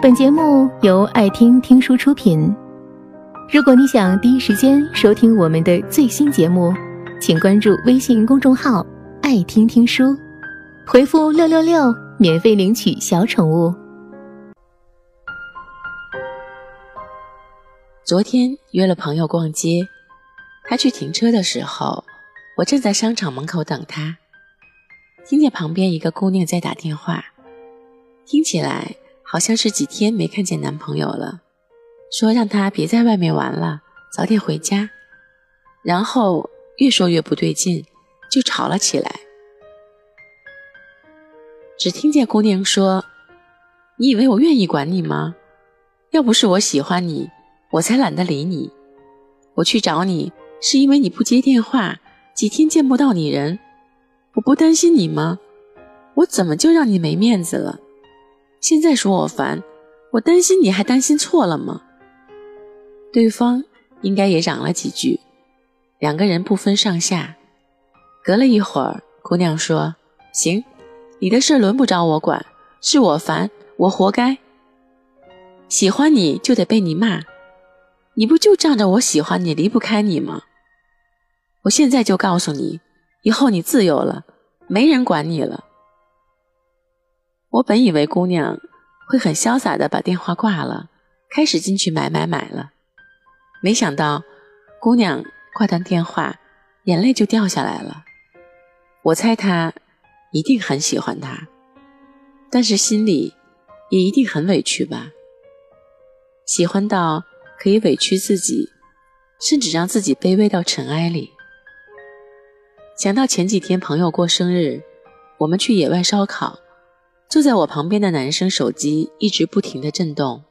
本节目由爱听听书出品。如果你想第一时间收听我们的最新节目，请关注微信公众号“爱听听书”，回复“六六六”免费领取小宠物。昨天约了朋友逛街，他去停车的时候，我正在商场门口等他，听见旁边一个姑娘在打电话，听起来。好像是几天没看见男朋友了，说让他别在外面玩了，早点回家。然后越说越不对劲，就吵了起来。只听见姑娘说：“你以为我愿意管你吗？要不是我喜欢你，我才懒得理你。我去找你是因为你不接电话，几天见不到你人，我不担心你吗？我怎么就让你没面子了？”现在说我烦，我担心你还担心错了吗？对方应该也嚷了几句，两个人不分上下。隔了一会儿，姑娘说：“行，你的事轮不着我管，是我烦，我活该。喜欢你就得被你骂，你不就仗着我喜欢你离不开你吗？我现在就告诉你，以后你自由了，没人管你了。”我本以为姑娘会很潇洒的把电话挂了，开始进去买买买了，没想到姑娘挂断电话，眼泪就掉下来了。我猜她一定很喜欢他，但是心里也一定很委屈吧？喜欢到可以委屈自己，甚至让自己卑微到尘埃里。想到前几天朋友过生日，我们去野外烧烤。坐在我旁边的男生手机一直不停的震动，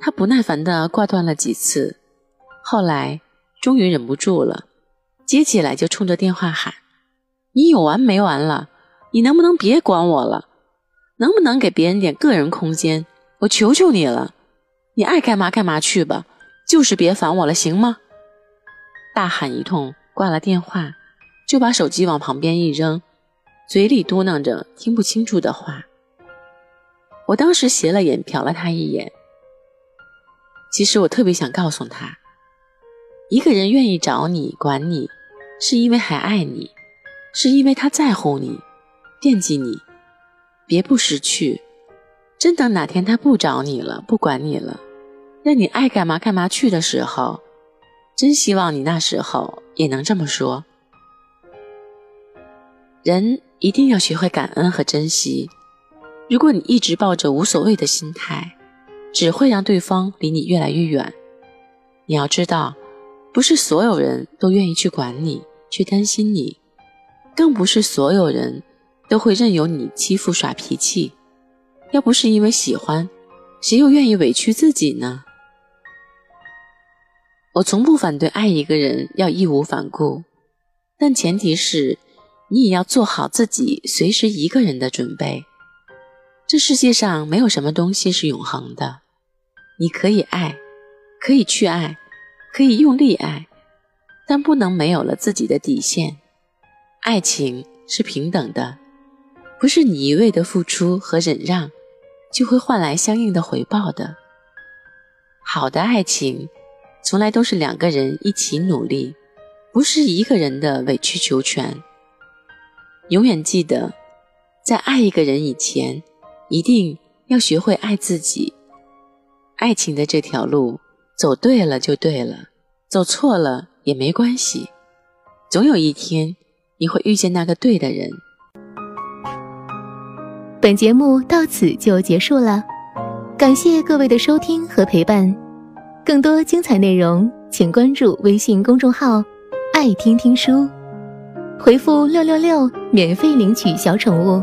他不耐烦的挂断了几次，后来终于忍不住了，接起来就冲着电话喊：“你有完没完了？你能不能别管我了？能不能给别人点个人空间？我求求你了，你爱干嘛干嘛去吧，就是别烦我了，行吗？”大喊一通，挂了电话，就把手机往旁边一扔，嘴里嘟囔着听不清楚的话。我当时斜了眼瞟了他一眼。其实我特别想告诉他，一个人愿意找你管你，是因为还爱你，是因为他在乎你，惦记你。别不识趣，真等哪天他不找你了，不管你了，让你爱干嘛干嘛去的时候，真希望你那时候也能这么说。人一定要学会感恩和珍惜。如果你一直抱着无所谓的心态，只会让对方离你越来越远。你要知道，不是所有人都愿意去管你，去担心你，更不是所有人都会任由你欺负耍脾气。要不是因为喜欢，谁又愿意委屈自己呢？我从不反对爱一个人要义无反顾，但前提是你也要做好自己随时一个人的准备。这世界上没有什么东西是永恒的，你可以爱，可以去爱，可以用力爱，但不能没有了自己的底线。爱情是平等的，不是你一味的付出和忍让，就会换来相应的回报的。好的爱情，从来都是两个人一起努力，不是一个人的委曲求全。永远记得，在爱一个人以前。一定要学会爱自己。爱情的这条路，走对了就对了，走错了也没关系。总有一天，你会遇见那个对的人。本节目到此就结束了，感谢各位的收听和陪伴。更多精彩内容，请关注微信公众号“爱听听书”，回复“六六六”免费领取小宠物。